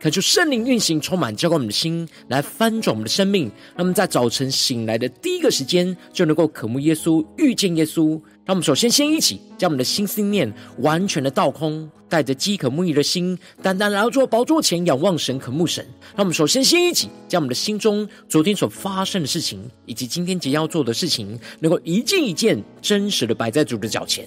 恳求圣灵运行，充满浇灌我们的心，来翻转我们的生命。那么在早晨醒来的第一个时间，就能够渴慕耶稣，遇见耶稣。让我们首先先一起将我们的心思念完全的倒空，带着饥渴慕义的心，单单来到主宝座前仰望神，渴慕神。让我们首先先一起将我们的心中昨天所发生的事情，以及今天即将要做的事情，能够一件一件真实的摆在主的脚前。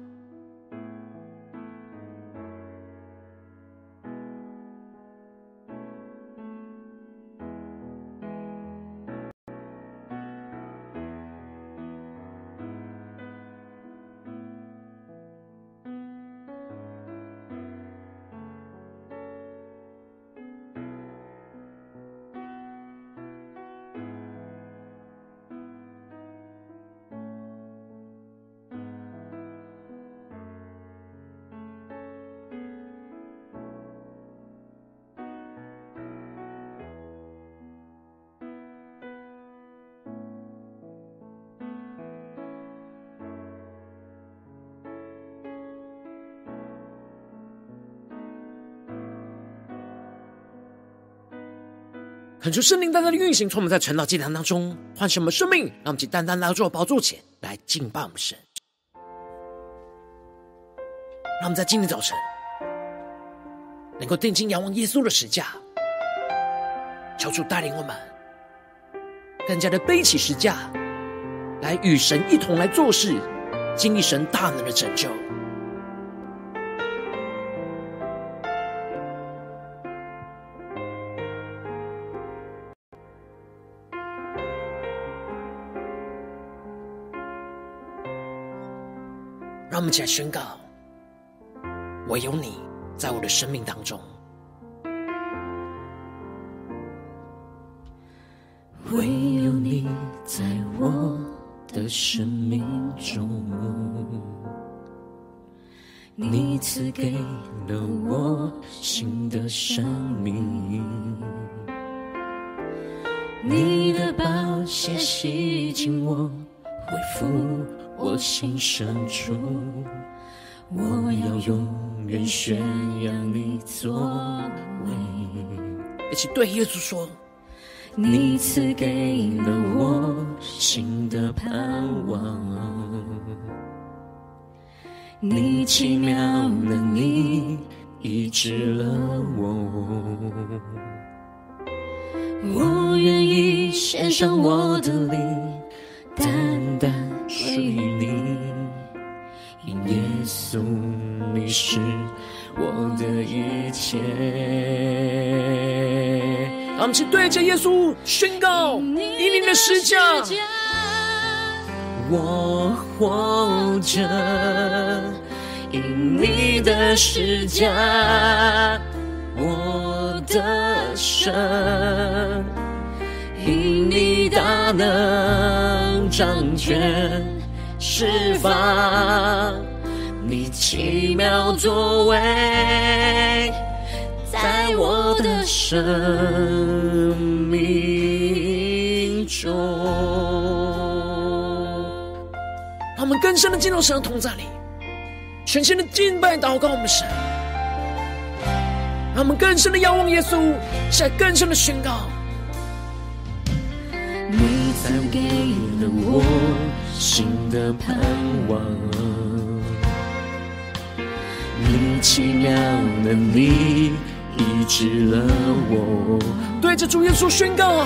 恳求圣灵单单的运行，从我们在晨祷祭坛当中唤醒我们生命，让我们去单单来到宝座前来敬拜我们神。让我们在今天早晨能够定睛仰望耶稣的十架，求主带领我们更加的背起十架，来与神一同来做事，经历神大能的拯救。们起来宣告：唯有你在我的生命当中，唯有你在我的生命中，你赐给了我新的生命，你的宝血洗净我，恢复。我心深处，我要永远宣扬你作为。一起对耶稣说：你赐给了我新的盼望，你奇妙能力医治了我，我愿意献上我的灵。单单属于你，因耶稣你是我的一切。让我们去对着耶稣宣告：以你的十架，我活着；因你的十架，我得胜；因你大能。掌权释放你奇妙作为，在我的生命中。让我们更深的进入神的同在里，全新的敬拜祷告我们神。让我们更深的仰望耶稣，在更深的宣告。赐给了我新的盼望，你奇妙能力医治了我。对着主耶稣宣告，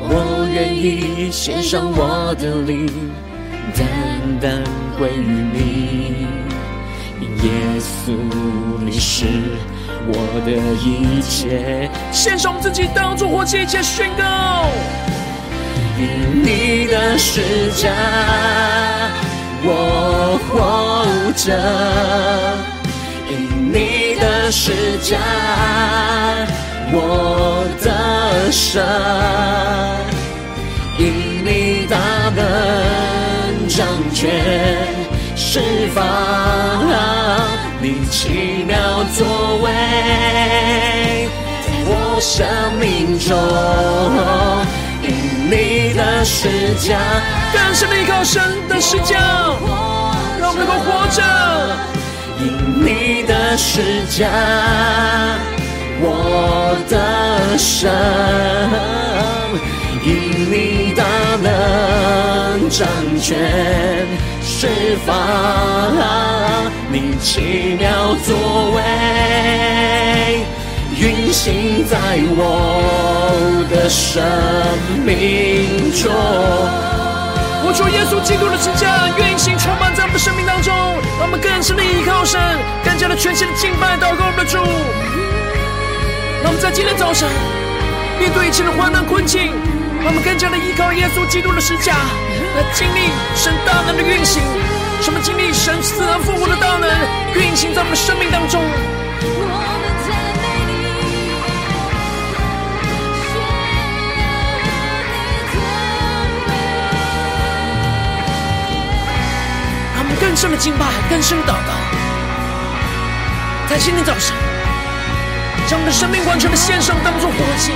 我愿意献上我的灵，单单归于你。耶稣，你是我的一切，献上我们自己当作活祭，一切宣告。因你的十架，我活着；因你的的十架，我的神，因你大能掌权，释放你奇妙作为，在我生命中，你的十架，更深的依靠神的十架，让我们能够活着。因你的十架，我的神，因你大能掌权，释放你奇妙作为，行在我的生命中。我主耶稣基督的十架运行充满在我们的生命当中，让我们更深的依靠神，更加的全心的敬拜祷告我们的主。让我们在今天早晨面对一切的患难困境，让我们更加的依靠耶稣基督的十架，来经历神大能的运行，什么经历神死而复活的大能运行在我们的生命当中。更深的敬拜，更深的祷告，在今天早上，将我们的生命完全的献上，当作活祭，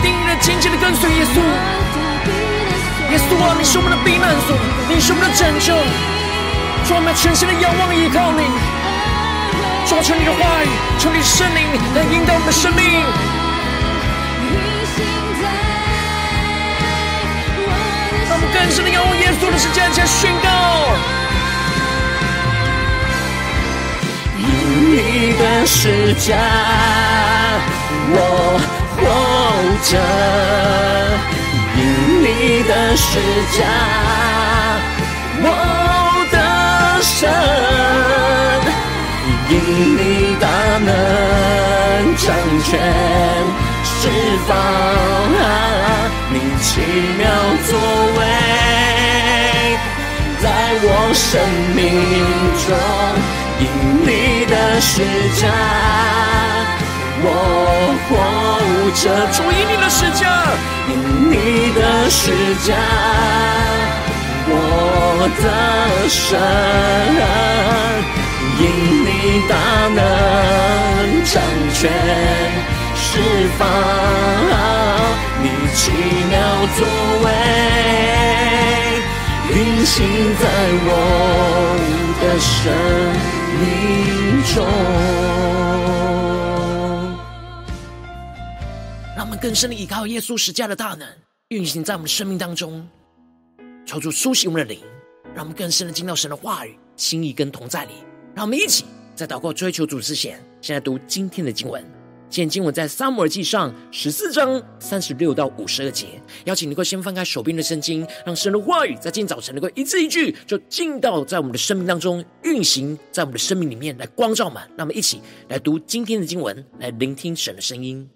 定义的紧紧的跟随耶稣。耶稣啊，你是我们的避难所，你是我们的拯救，让我们全心的仰望依靠你。抓住你的话语，求你圣灵来引导我们的生命。让我们更深的仰望耶稣的十架，来宣告。你的十架，我活着；因你的十架，我的神；因你大能掌权，释放你奇妙作为，在我生命中。因你的施加，我活着；主因你的施加，因你的施加，我的神，因你大能掌权，释放你奇妙作为，运行在我的生命中，让我们更深的依靠耶稣十架的大能，运行在我们生命当中，求主苏醒我们的灵，让我们更深的进到神的话语、心意跟同在里。让我们一起在祷告追求主之前，现在读今天的经文。今天经文在撒母耳记上十四章三十六到五十二节，邀请你能够先翻开手边的圣经，让神的话语在今天早晨能够一字一句就进到在我们的生命当中运行，在我们的生命里面来光照满。让我们一起来读今天的经文，来聆听神的声音。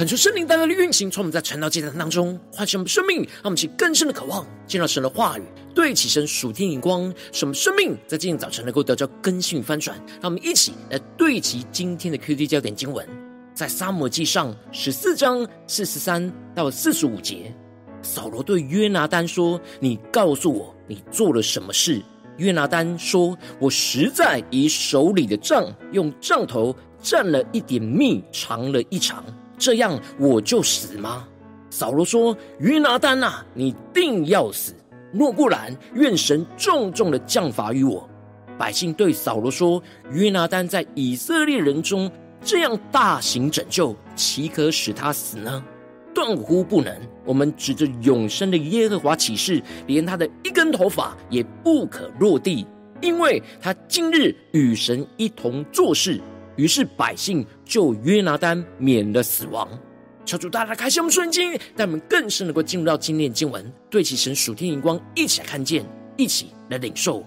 恳求圣灵单单的运行，从我们在晨祷祭坛当中唤醒我们生命，让我们起更深的渴望，见到神的话语，对齐神属天眼光，使我们生命在今天早晨能够得到更新与翻转。让我们一起来对齐今天的 QD 焦点经文，在撒母记上十四章四十三到四十五节，扫罗对约拿单说：“你告诉我，你做了什么事？”约拿单说：“我实在以手里的杖，用杖头蘸了一点蜜，尝了一尝。”这样我就死吗？扫罗说：“约拿单啊，你定要死。若不然，愿神重重的降罚于我。”百姓对扫罗说：“约拿单在以色列人中这样大行拯救，岂可使他死呢？断乎不能！我们指着永生的耶和华起誓，连他的一根头发也不可落地，因为他今日与神一同做事。”于是百姓就约拿单免了死亡。求主大大开启我们瞬间，让我们更是能够进入到今天的经文，对齐神属天眼光，一起来看见，一起来领受。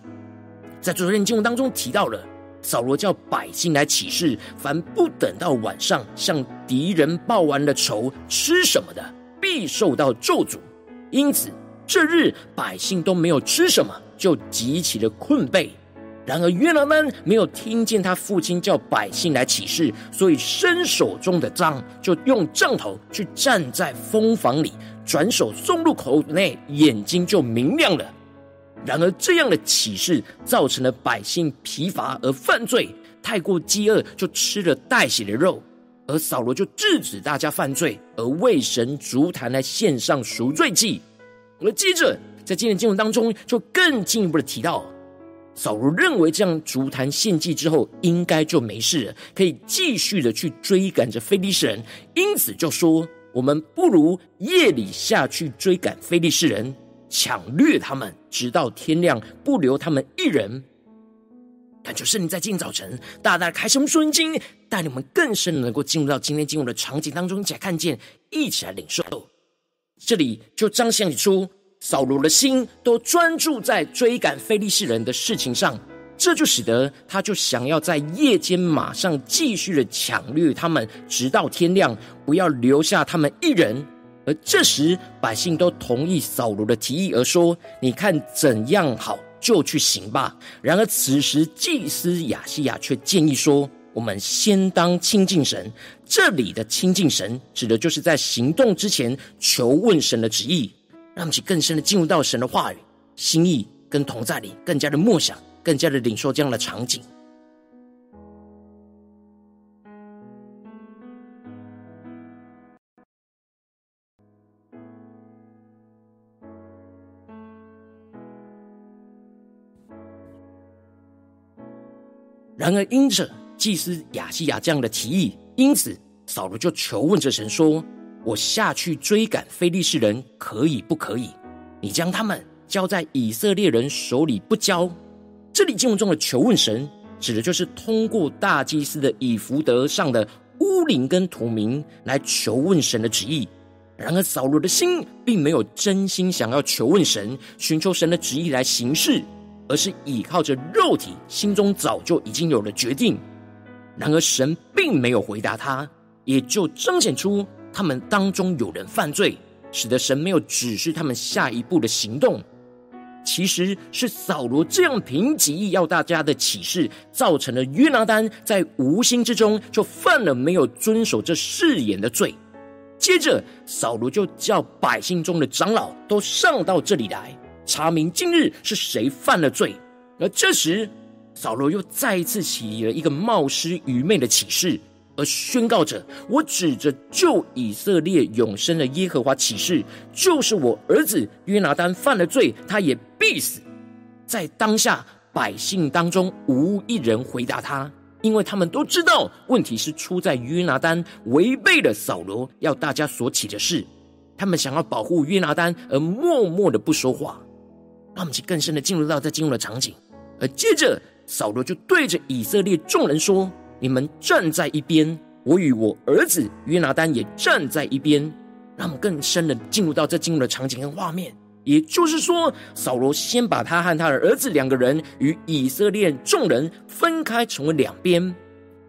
在昨天经文当中提到了，扫罗叫百姓来起誓，凡不等到晚上向敌人报完了仇，吃什么的，必受到咒诅。因此这日百姓都没有吃什么，就极其的困惫。然而约拿们没有听见他父亲叫百姓来起誓，所以伸手中的杖就用杖头去站在蜂房里，转手送入口内，眼睛就明亮了。然而这样的起誓造成了百姓疲乏而犯罪，太过饥饿就吃了带血的肉，而扫罗就制止大家犯罪，而为神筑坛来献上赎罪祭。而接着在今天经文当中就更进一步的提到。扫罗认为这样足坛献祭之后，应该就没事了，可以继续的去追赶着非利士人，因此就说：“我们不如夜里下去追赶非利士人，抢掠他们，直到天亮，不留他们一人。”感觉圣灵在今天早晨大大开什么顺经，带领我们更深的能够进入到今天进入的场景当中，一起来看见，一起来领受。这里就彰显出。扫罗的心都专注在追赶非利士人的事情上，这就使得他就想要在夜间马上继续的抢掠他们，直到天亮，不要留下他们一人。而这时百姓都同意扫罗的提议，而说：“你看怎样好，就去行吧。”然而此时祭司亚西亚却建议说：“我们先当亲近神。”这里的亲近神，指的就是在行动之前求问神的旨意。让我们去更深的进入到神的话语、心意跟同在里，更加的默想，更加的领受这样的场景。然而，因着祭司亚西亚这样的提议，因此扫罗就求问着神说。我下去追赶非利士人，可以不可以？你将他们交在以色列人手里不交？这里经文中的求问神，指的就是通过大祭司的以弗得上的乌灵跟土明来求问神的旨意。然而扫罗的心并没有真心想要求问神，寻求神的旨意来行事，而是倚靠着肉体，心中早就已经有了决定。然而神并没有回答他，也就彰显出。他们当中有人犯罪，使得神没有指示他们下一步的行动。其实是扫罗这样凭己意要大家的起誓，造成了约拿单在无心之中就犯了没有遵守这誓言的罪。接着，扫罗就叫百姓中的长老都上到这里来，查明今日是谁犯了罪。而这时，扫罗又再一次起了一个冒失愚昧的起誓。而宣告着：“我指着救以色列永生的耶和华起誓，就是我儿子约拿单犯了罪，他也必死。”在当下百姓当中，无一人回答他，因为他们都知道问题是出在约拿单违背了扫罗要大家所起的事。他们想要保护约拿单，而默默的不说话。让我们去更深的进入到这进入的场景。而接着扫罗就对着以色列众人说。你们站在一边，我与我儿子约拿单也站在一边。让我们更深的进入到这进入的场景跟画面。也就是说，扫罗先把他和他的儿子两个人与以色列众人分开，成为两边。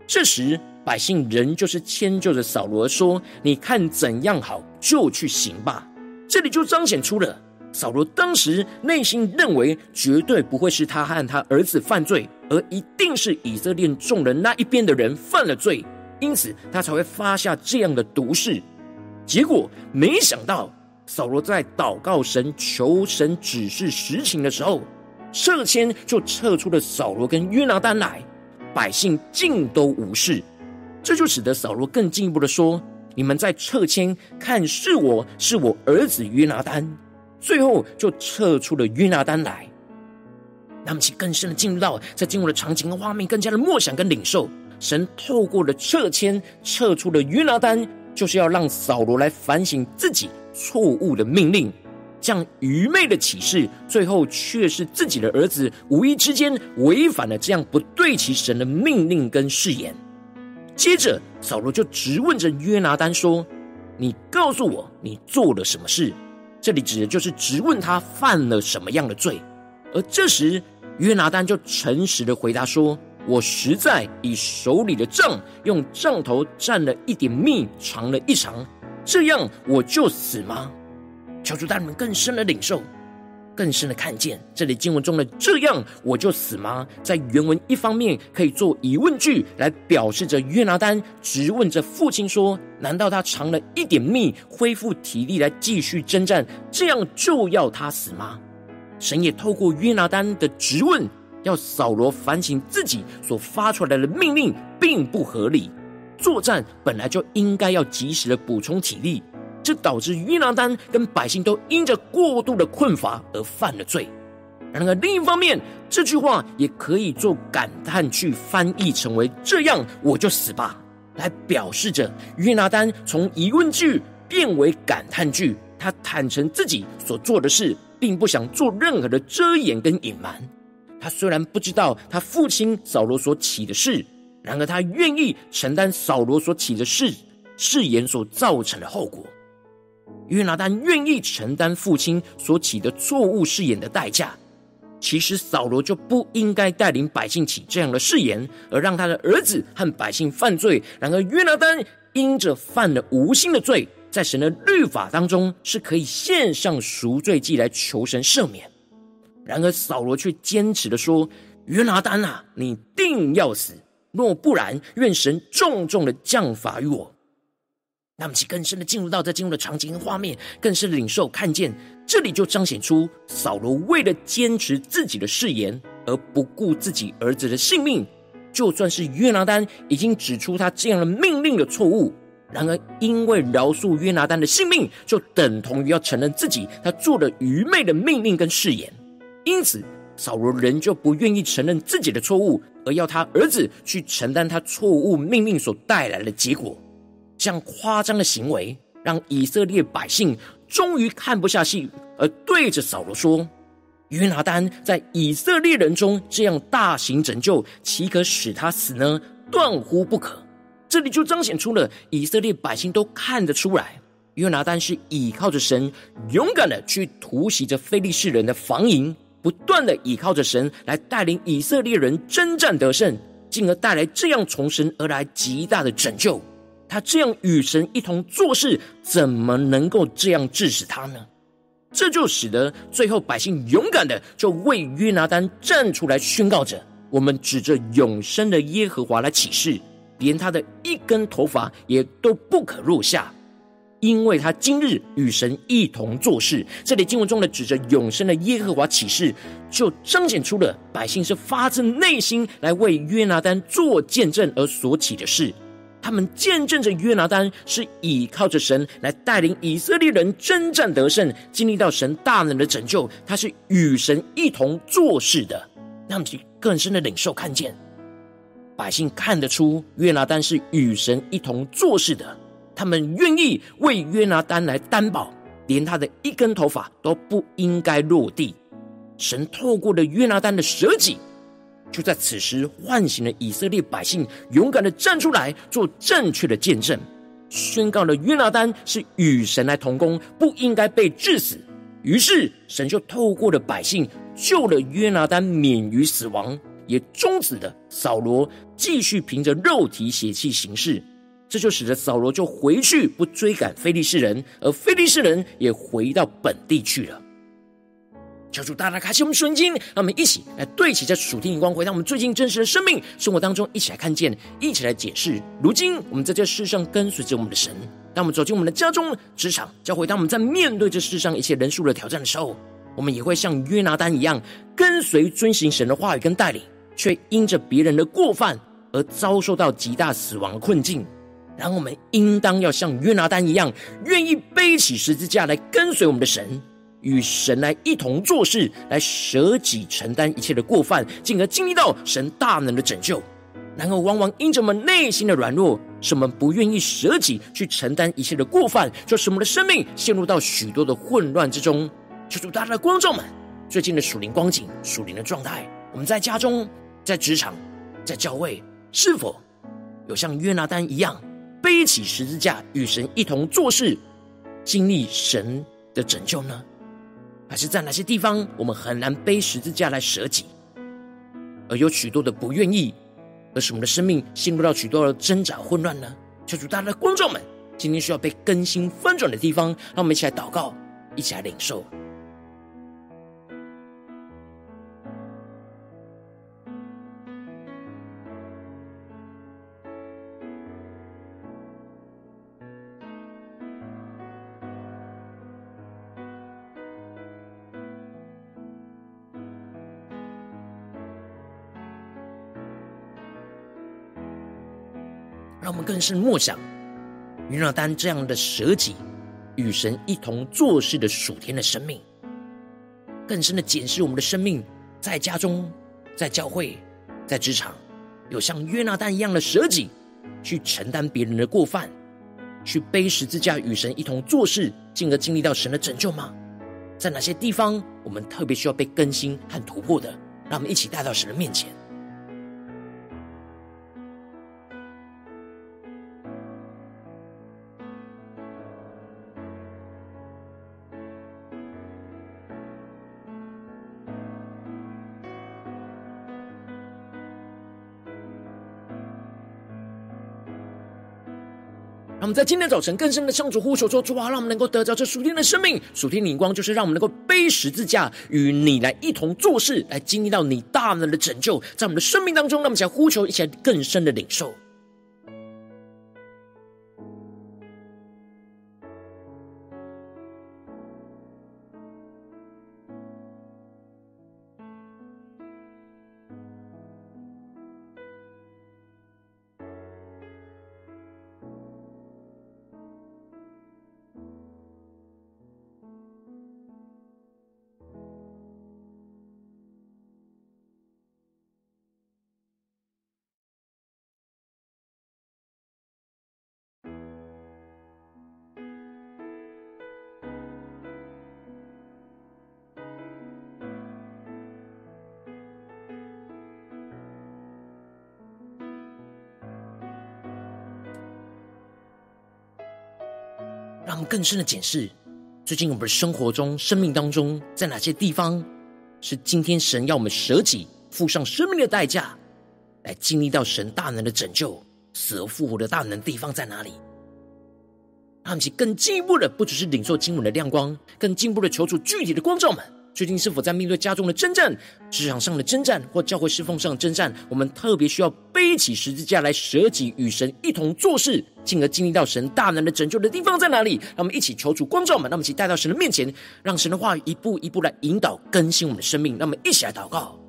这时，百姓仍旧是迁就着扫罗说：“你看怎样好，就去行吧。”这里就彰显出了扫罗当时内心认为绝对不会是他和他儿子犯罪，而一定是以色列众人那一边的人犯了罪，因此他才会发下这样的毒誓。结果没想到，扫罗在祷告神、求神指示实情的时候，撤迁就撤出了扫罗跟约拿单来，百姓尽都无视。这就使得扫罗更进一步的说：“你们在撤迁，看是我是我儿子约拿单。”最后就撤出了约拿单来。那么，其更深的进入到在进入的场景和画面，更加的默想跟领受。神透过了撤迁，撤出了约拿单，就是要让扫罗来反省自己错误的命令，这样愚昧的启示，最后却是自己的儿子无意之间违反了这样不对其神的命令跟誓言。接着，扫罗就质问着约拿单说：“你告诉我，你做了什么事？”这里指的就是直问他犯了什么样的罪。而这时，约拿丹就诚实的回答说：“我实在以手里的杖用杖头蘸了一点蜜，尝了一尝，这样我就死吗？”求主带你们更深的领受。更深的看见，这里经文中的“这样我就死吗？”在原文一方面可以做疑问句来表示着约拿单质问着父亲说：“难道他尝了一点蜜，恢复体力来继续征战，这样就要他死吗？”神也透过约拿单的质问，要扫罗反省自己所发出来的命令并不合理。作战本来就应该要及时的补充体力。这导致约拿单跟百姓都因着过度的困乏而犯了罪。然而另一方面，这句话也可以做感叹句翻译成为“这样我就死吧”，来表示着约拿单从疑问句变为感叹句。他坦诚自己所做的事，并不想做任何的遮掩跟隐瞒。他虽然不知道他父亲扫罗所起的事，然而他愿意承担扫罗所起的事誓言所造成的后果。约拿单愿意承担父亲所起的错误誓言的代价，其实扫罗就不应该带领百姓起这样的誓言，而让他的儿子和百姓犯罪。然而约拿单因着犯了无心的罪，在神的律法当中是可以献上赎罪祭来求神赦免。然而扫罗却坚持的说：“约拿单啊，你定要死！若不然，愿神重重的降罚于我。”那么，其更深的进入到这进入的场景和画面，更是领受看见，这里就彰显出扫罗为了坚持自己的誓言而不顾自己儿子的性命。就算是约拿单已经指出他这样的命令的错误，然而因为饶恕约拿单的性命，就等同于要承认自己他做了愚昧的命令跟誓言。因此，扫罗仍旧不愿意承认自己的错误，而要他儿子去承担他错误命令所带来的结果。这样夸张的行为，让以色列百姓终于看不下去，而对着扫罗说：“约拿单在以色列人中这样大行拯救，岂可使他死呢？断乎不可。”这里就彰显出了以色列百姓都看得出来，约拿单是倚靠着神，勇敢的去突袭着非利士人的防营，不断的倚靠着神来带领以色列人征战得胜，进而带来这样从神而来极大的拯救。他这样与神一同做事，怎么能够这样治死他呢？这就使得最后百姓勇敢的就为约拿单站出来宣告着：我们指着永生的耶和华来起誓，连他的一根头发也都不可落下，因为他今日与神一同做事。这里经文中的指着永生的耶和华起誓，就彰显出了百姓是发自内心来为约拿单做见证而所起的事。他们见证着约拿单是倚靠着神来带领以色列人征战得胜，经历到神大能的拯救。他是与神一同做事的，让其更深的领受看见。百姓看得出约拿单是与神一同做事的，他们愿意为约拿单来担保，连他的一根头发都不应该落地。神透过了约拿单的舍己。就在此时，唤醒了以色列百姓，勇敢的站出来，做正确的见证，宣告了约拿单是与神来同工，不应该被治死。于是，神就透过了百姓，救了约拿单免于死亡，也终止了扫罗继续凭着肉体血气行事。这就使得扫罗就回去不追赶非利士人，而非利士人也回到本地去了。求主大大开启我们属灵眼睛，让我们一起来对齐这属天的光，回到我们最近真实的生命生活当中，一起来看见，一起来解释。如今我们在这世上跟随着我们的神，当我们走进我们的家中、职场、教会，当我们在面对这世上一切人数的挑战的时候，我们也会像约拿丹一样，跟随遵行神的话语跟带领，却因着别人的过犯而遭受到极大死亡的困境。然后我们应当要像约拿丹一样，愿意背起十字架来跟随我们的神，与神来一同做事，来舍己承担一切的过犯，进而经历到神大能的拯救。然而，往往因着我们内心的软弱，使我们不愿意舍己去承担一切的过犯，就使我们的生命陷入到许多的混乱之中。求主大大的观众们，最近的属灵光景、属灵的状态，我们在家中、在职场、在教会，是否有像约拿单一样？背起十字架与神一同做事，经历神的拯救呢？还是在哪些地方我们很难背十字架来舍己，而有许多的不愿意，而使我们的生命陷入到许多的挣扎混乱呢？求主大家的观众们，今天需要被更新翻转的地方，让我们一起来祷告，一起来领受。更深默想约拿丹这样的舍己与神一同做事的属天的生命，更深的检视我们的生命，在家中、在教会、在职场，有像约拿丹一样的舍己，去承担别人的过犯，去背十字架与神一同做事，进而经历到神的拯救吗？在哪些地方我们特别需要被更新和突破的？让我们一起带到神的面前。让我们在今天早晨更深的向主呼求说：主啊，让我们能够得着这属天的生命、属天灵光，就是让我们能够背十字架与你来一同做事，来经历到你大能的拯救，在我们的生命当中，让我们想呼求一些更深的领受。更深的检视，最近我们的生活中、生命当中，在哪些地方是今天神要我们舍己、付上生命的代价，来经历到神大能的拯救、死而复活的大能地方在哪里？让其更进一步的，不只是领受经文的亮光，更进一步的求主具体的光照们。最近是否在面对家中的征战、职场上的征战或教会侍奉上的征战？我们特别需要背起十字架来舍己，与神一同做事，进而经历到神大能的拯救的地方在哪里？让我们一起求主光照们，让我们一起带到神的面前，让神的话语一步一步来引导更新我们的生命。让我们一起来祷告。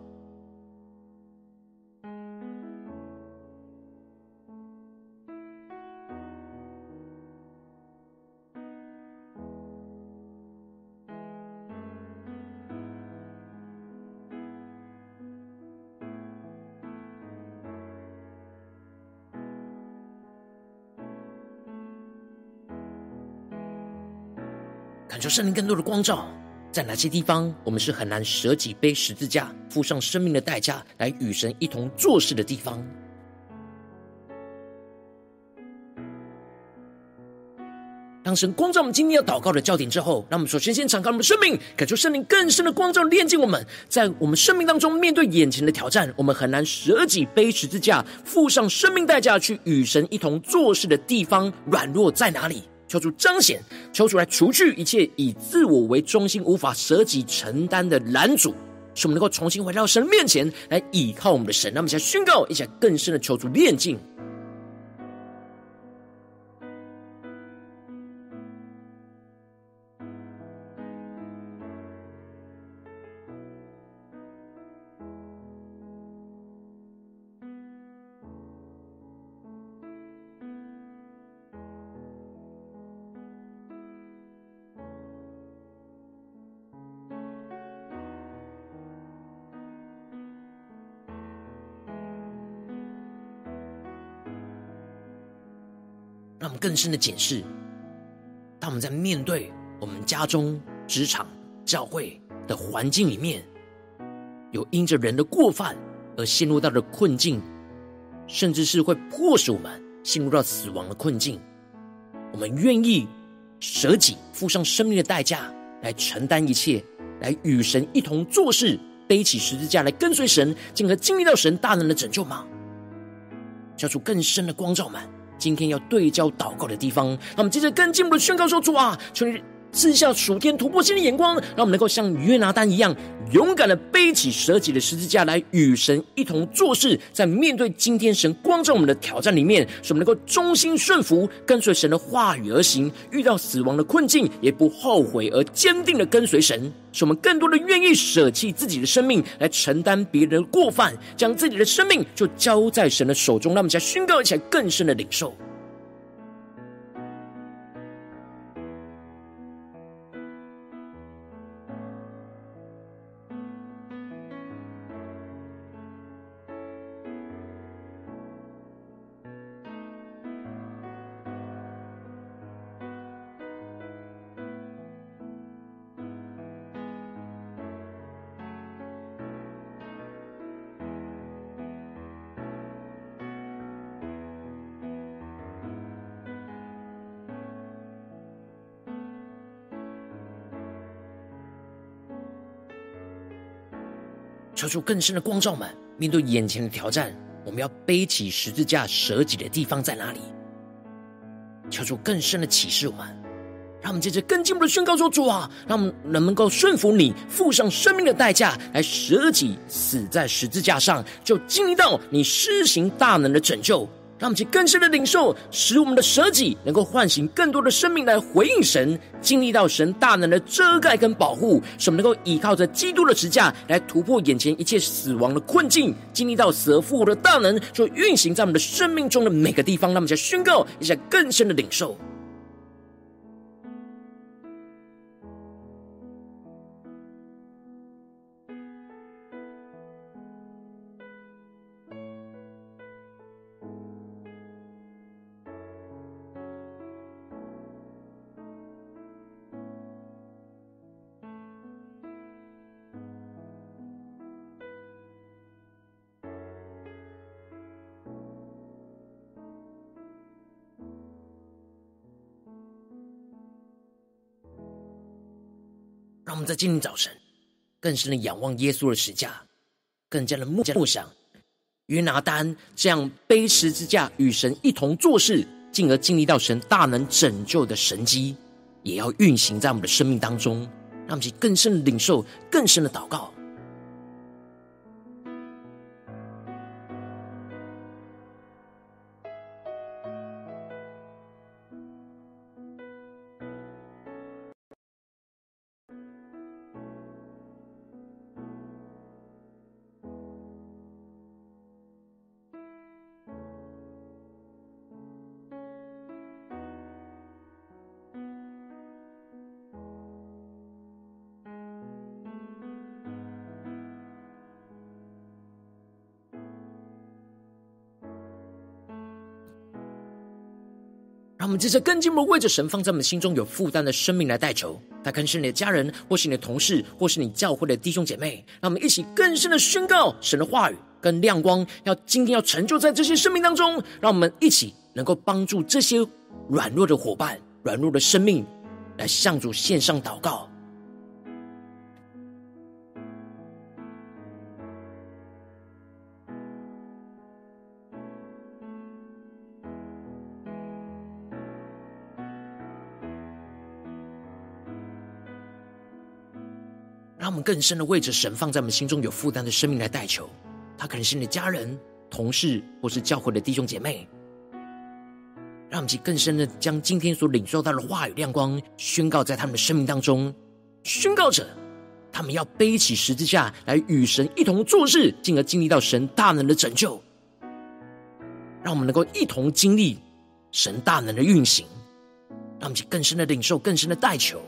求圣灵更多的光照，在哪些地方我们是很难舍己背十字架、付上生命的代价来与神一同做事的地方？当神光照我们今天要祷告的焦点之后，让我们首先先敞开我们的生命，感受圣灵更深的光照，炼净我们。在我们生命当中，面对眼前的挑战，我们很难舍己背十字架，付上生命代价去与神一同做事的地方，软弱在哪里？求主彰显，求主来除去一切以自我为中心、无法舍己承担的拦阻，使我们能够重新回到神面前来倚靠我们的神。让我们现在宣告，一起更深的求主炼净。让我们更深的检视，当我们在面对我们家中、职场、教会的环境里面，有因着人的过犯而陷入到的困境，甚至是会迫使我们陷入到死亡的困境，我们愿意舍己、付上生命的代价来承担一切，来与神一同做事，背起十字架来跟随神，进而经历到神大能的拯救吗？交出更深的光照们。今天要对焦祷告的地方，那么接着更进一步的宣告说：“主啊，求你赐下属天突破性的眼光，让我们能够像约拿单一样，勇敢的背起舍己的十字架来与神一同做事。在面对今天神光照我们的挑战里面，使我们能够忠心顺服，跟随神的话语而行。遇到死亡的困境，也不后悔，而坚定的跟随神。使我们更多的愿意舍弃自己的生命，来承担别人的过犯，将自己的生命就交在神的手中。让我们再宣告一起来更深的领受。”求出更深的光照们，面对眼前的挑战，我们要背起十字架舍己的地方在哪里？求出更深的启示我们，让我们接着更进一步的宣告说：主啊，让我们能够顺服你，付上生命的代价来舍己，死在十字架上，就经历到你施行大能的拯救。让我们去更深的领受，使我们的舍己能够唤醒更多的生命来回应神，经历到神大能的遮盖跟保护，使我们能够依靠着基督的支架来突破眼前一切死亡的困境，经历到死而复活的大能，就运行在我们的生命中的每个地方。让我们再宣告一下更深的领受。我们在今天早晨更深的仰望耶稣的十架，更加的默想约拿单这样背十字架与神一同做事，进而经历到神大能拯救的神机，也要运行在我们的生命当中，让我们更深的领受，更深的祷告。们接着更进一步为着神放在我们心中有负担的生命来代求，他可能是你的家人，或是你的同事，或是你教会的弟兄姐妹。让我们一起更深的宣告神的话语跟亮光，要今天要成就在这些生命当中。让我们一起能够帮助这些软弱的伙伴，软弱的生命，来向主献上祷告。们更深的为着神放在我们心中有负担的生命来代求，他可能是你的家人、同事，或是教会的弟兄姐妹。让我们去更深的将今天所领受到的话语亮光宣告在他们的生命当中，宣告着他们要背起十字架来与神一同做事，进而经历到神大能的拯救。让我们能够一同经历神大能的运行，让我们去更深的领受、更深的代求。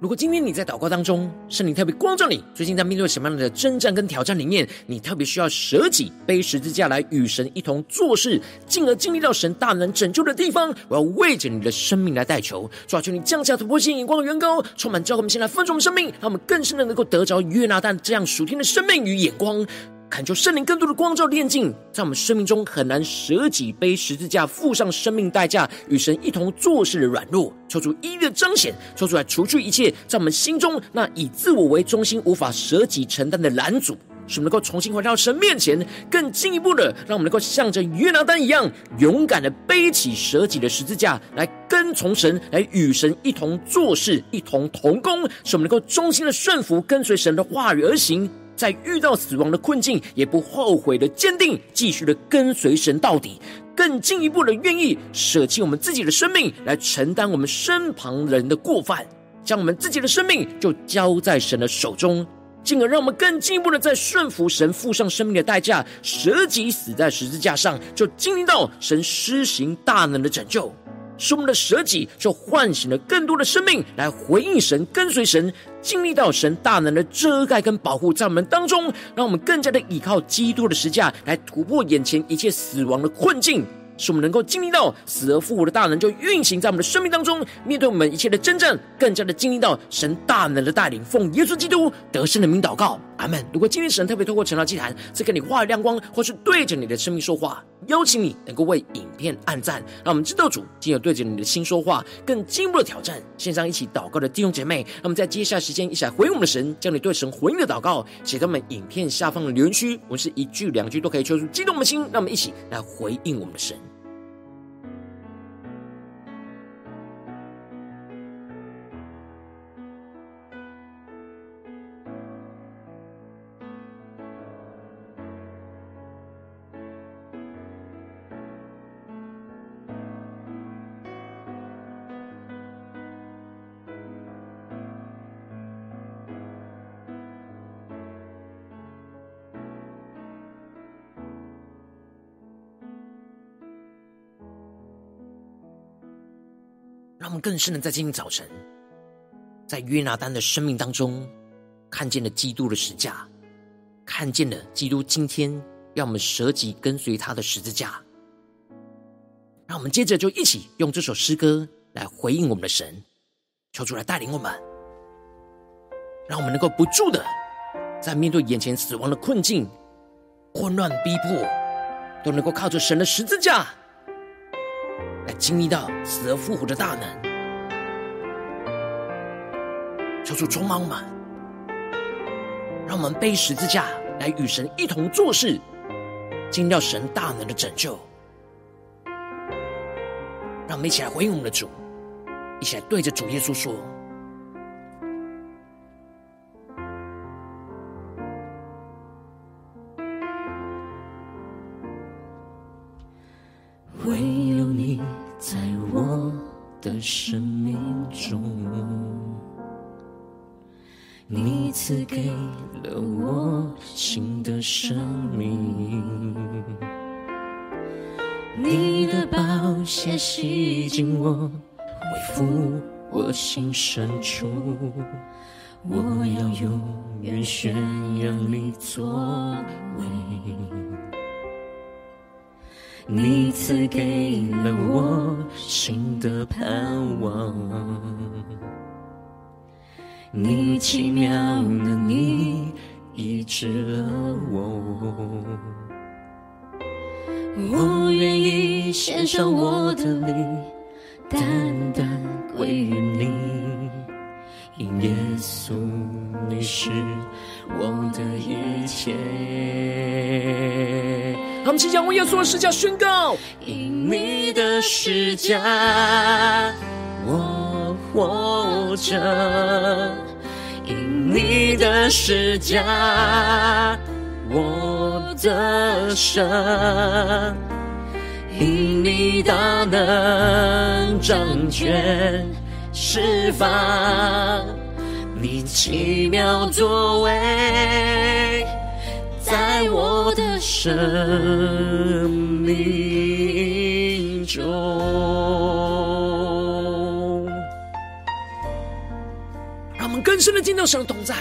如果今天你在祷告当中，圣灵特别光照你，最近在面对什么样的征战跟挑战里面，你特别需要舍己背十字架来与神一同做事，进而经历到神大能拯救的地方，我要为着你的生命来代求，抓住，你降下突破性眼光的远高，充满教会，我们先来分盛我们生命，让我们更深的能够得着约拿但这样属天的生命与眼光。恳求圣灵更多的光照炼净，在我们生命中很难舍己背十字架，付上生命代价，与神一同做事的软弱，求主一一的彰显，求主来除去一切在我们心中那以自我为中心、无法舍己承担的拦阻，使我们能够重新回到神面前，更进一步的让我们能够像着约拿单一样，勇敢的背起舍己的十字架，来跟从神，来与神一同做事，一同同工，使我们能够忠心的顺服，跟随神的话语而行。在遇到死亡的困境，也不后悔的坚定，继续的跟随神到底，更进一步的愿意舍弃我们自己的生命，来承担我们身旁人的过犯，将我们自己的生命就交在神的手中，进而让我们更进一步的在顺服神，付上生命的代价，舍己死在十字架上，就经历到神施行大能的拯救。使我们的舍己，就唤醒了更多的生命来回应神、跟随神，经历到神大能的遮盖跟保护在我们当中，让我们更加的依靠基督的实架来突破眼前一切死亡的困境。使我们能够经历到死而复活的大能，就运行在我们的生命当中。面对我们一切的征战，更加的经历到神大能的带领。奉耶稣基督得胜的名祷告，阿门。如果今天神特别透过晨祷祭坛，在给你话语亮光，或是对着你的生命说话，邀请你能够为影片按赞，让我们知道主今有对着你的心说话，更进一步的挑战。线上一起祷告的弟兄姐妹，让我们在接下来时间一起来回应我们的神，将你对神回应的祷告写在我们影片下方的留言区。我们是一句两句都可以说出激动的心，让我们一起来回应我们的神。更深的在今天早晨，在约拿丹的生命当中，看见了基督的十字架，看见了基督今天让我们舍己跟随他的十字架。让我们接着就一起用这首诗歌来回应我们的神，求主来带领我们，让我们能够不住的在面对眼前死亡的困境、混乱逼迫，都能够靠着神的十字架。来经历到死而复活的大能，求主充满我们，让我们背十字架来与神一同做事，经历到神大能的拯救。让我们一起来回应我们的主，一起来对着主耶稣说。生命，你的宝血洗净我，恢复我心深处。我要永远宣扬你作为。你赐给了我新的盼望，你奇妙的你医治了我。我愿意献上我的灵，单单归于你，因耶稣你是我的一切。他们即将为耶稣的十架宣告：因你的十架，我活着；因你的施加。我的神，因你大能掌权释放，你奇妙作为，在我的生命中。更深的进到神同在。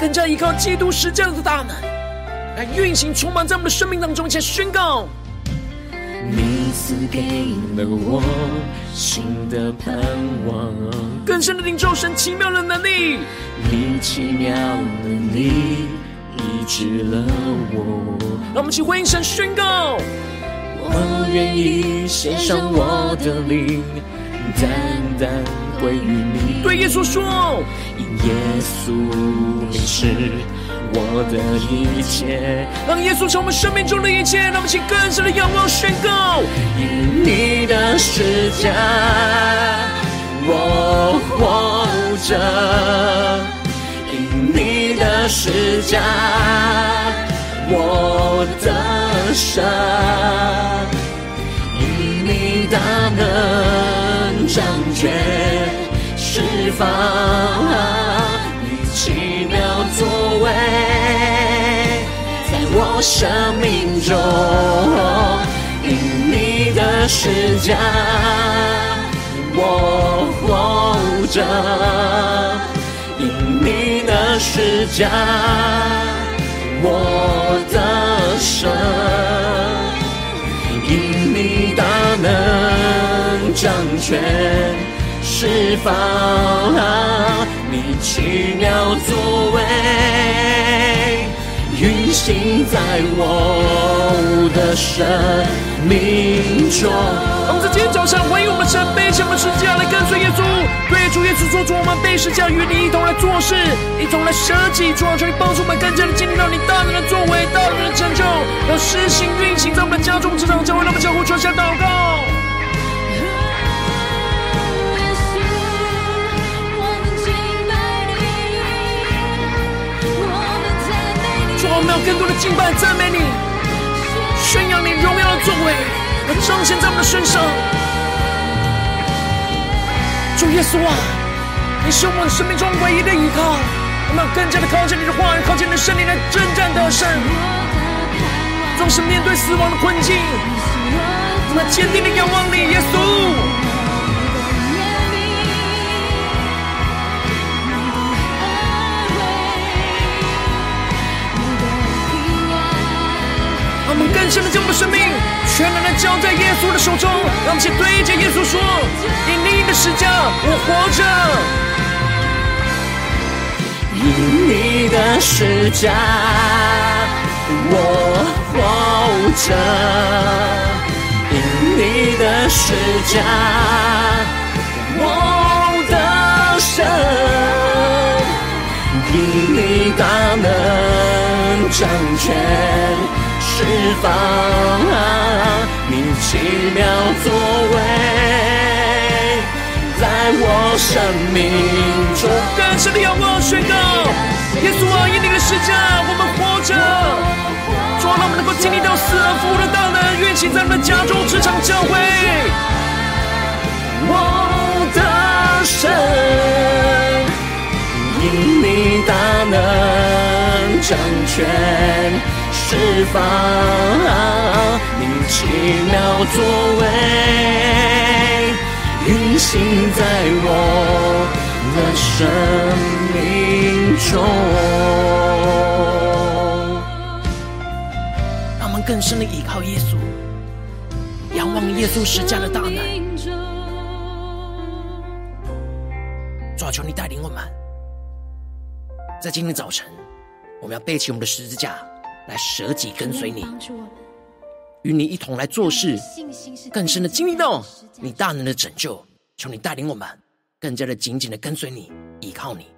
更加依靠基督十架的大能，来运行充满在我们的生命当中，且宣告：你赐给了我新的盼望，更深的领受神奇妙的能力，你奇妙的你医治了我。让我们一起回应神宣告：我愿意献上我的灵，单单归于你。对耶稣说。因耶稣你是我的一切，让耶稣成为我们生命中的一切，让我们请更深的仰望宣告。因你的施加，我活着；因你的施加，我得胜；因你大能掌权。释放你奇妙作为，在我生命中，因你的施加，我活着；因你的施加，我得胜；因你大能掌权。释放你奇妙作为，运行在我的生命中。我们在今天早上回应我们神，背起我们十架来跟随耶稣，对主耶稣说出我们背十架与你一同来做事，一同来舍己，主啊，求你帮助我们更加的经历到你大能的作为，大能的成就，要施行运行在我们家中、职场、教会，让我们相互传下祷告。更多的敬拜、赞美你，宣扬你荣耀的作为，和彰显在我们的身上。主耶稣啊，你是我们生命中唯一的依靠，我们要更加的靠近你的话语，靠近你的圣灵来征战得胜。总是面对死亡的困境，我们坚定的仰望你，耶稣。我们更深的将我们的生命全然的交在耶稣的手中，让我们一起对着耶稣说：以你的十架，我活着；以你的十架，我活着；以你的十架，我得胜；因你大能掌权。释放你奇妙作为，在我生命中。更深的仰望宣告，耶稣啊，因你的十架，我们活着。主啊，让我们能够经历到死而复活的大能，运行在我们的家中、职场、教会。我的神，因你大能掌权。释放你奇妙作为，运行在我的生命中。让我们更深的依靠耶稣，仰望耶稣十架的大能。主啊，求你带领我们，在今天早晨，我们要背起我们的十字架来舍己跟随你，与你一同来做事，更深的经历到你大能的拯救。求你带领我们，更加的紧紧的跟随你，依靠你。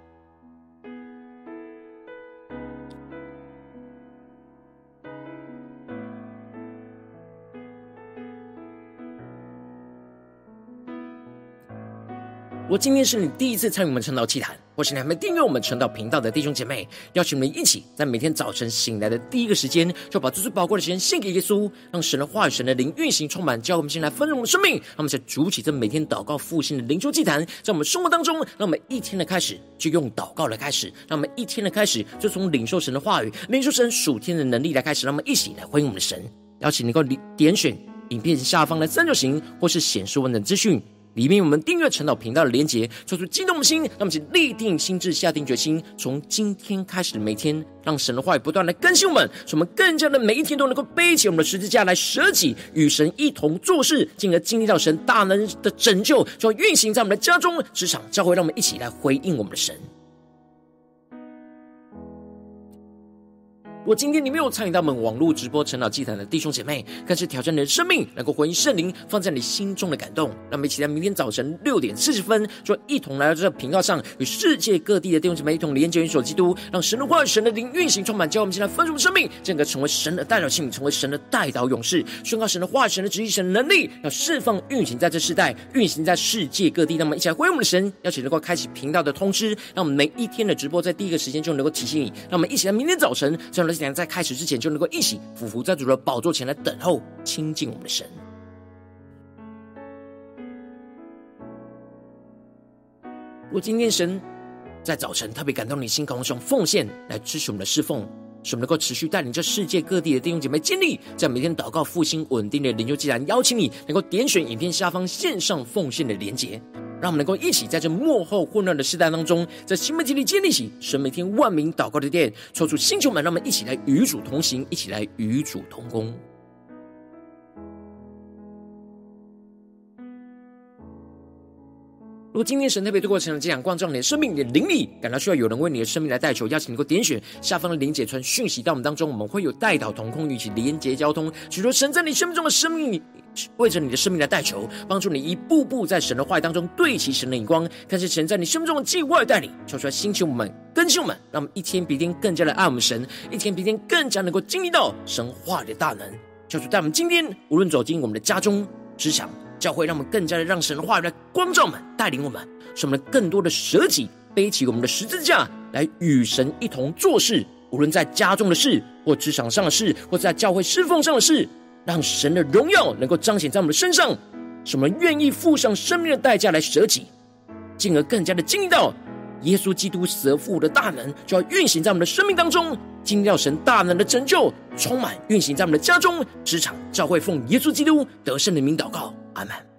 如果今天是你第一次参与我们晨祷祭坛，或是你还没订阅我们晨祷频道的弟兄姐妹，邀请我们一起在每天早晨醒来的第一个时间，就把最最宝贵的时间献给耶稣，让神的话语、神的灵运行充满，叫我们先来丰盛我们的生命。让我们在主起这每天祷告复兴的灵修祭坛，在我们生活当中，让我们一天的开始就用祷告来开始，让我们一天的开始就从领受神的话语、领受神属天的能力来开始，让我们一起来回应我们的神。邀请你能够点选影片下方的三角形，或是显示文的资讯。里面我们订阅晨祷频道的连接，做出激动的心，那么请立定心智，下定决心，从今天开始的每天，让神的话语不断的更新我们，使我们更加的每一天都能够背起我们的十字架来舍己，与神一同做事，进而经历到神大能的拯救，就要运行在我们的家中、职场、教会，让我们一起来回应我们的神。果今天你没有参与到我们网络直播晨祷祭坛的弟兄姐妹，更是挑战你的生命，能够回应圣灵放在你心中的感动。让我们一起在明天早晨六点四十分，就一同来到这个频道上，与世界各地的弟兄姐妹一同连接、元首基督，让神的话语、神的灵运行充满，教我们现在丰盛生命，整个成为神的代表器皿，成为神的代祷勇士，宣告神的话语、神的旨意、神的能力，要释放运行在这世代，运行在世界各地。让我们一起来回应我们的神，邀请能够开启频道的通知，让我们每一天的直播在第一个时间就能够提醒你。让我们一起来明天早晨，这样的。在开始之前，就能够一起俯伏在主的宝座前来等候亲近我们的神。如果今天神在早晨特别感动你心，渴望用奉献来支持我们的侍奉，使我们能够持续带领这世界各地的弟兄姐妹建立，在每天祷告复兴稳定的灵修既然，邀请你能够点选影片下方线上奉献的连结。让我们能够一起在这幕后混乱的时代当中，在新媒体里建立起神每天万名祷告的殿，抽出星球们，让我们一起来与主同行，一起来与主同工。如果今天神特别透过成了这样光照你的生命，你的灵力感到需要有人为你的生命来代求，邀请你能够点选下方的连结传讯息到我们当中，我们会有代祷同工与其连结交通，许多神在你生命中的生命为着你的生命来代求，帮助你一步步在神的话语当中对齐神的眼光，看见神在你生命中的计划带领，求出来兴起我们更新我们，让我们一天比一天更加的爱我们神，一天比一天更加能够经历到神话的大能，求主带我们今天无论走进我们的家中职场。教会让我们更加的让神的话语来光照我们，带领我们，使我们更多的舍己，背起我们的十字架，来与神一同做事。无论在家中的事，或职场上的事，或在教会侍奉上的事，让神的荣耀能够彰显在我们的身上，使我们愿意付上生命的代价来舍己，进而更加的经历到耶稣基督死而复活的大能，就要运行在我们的生命当中，经历到神大能的拯救，充满运行在我们的家中、职场、教会，奉耶稣基督得胜的名祷告。阿门。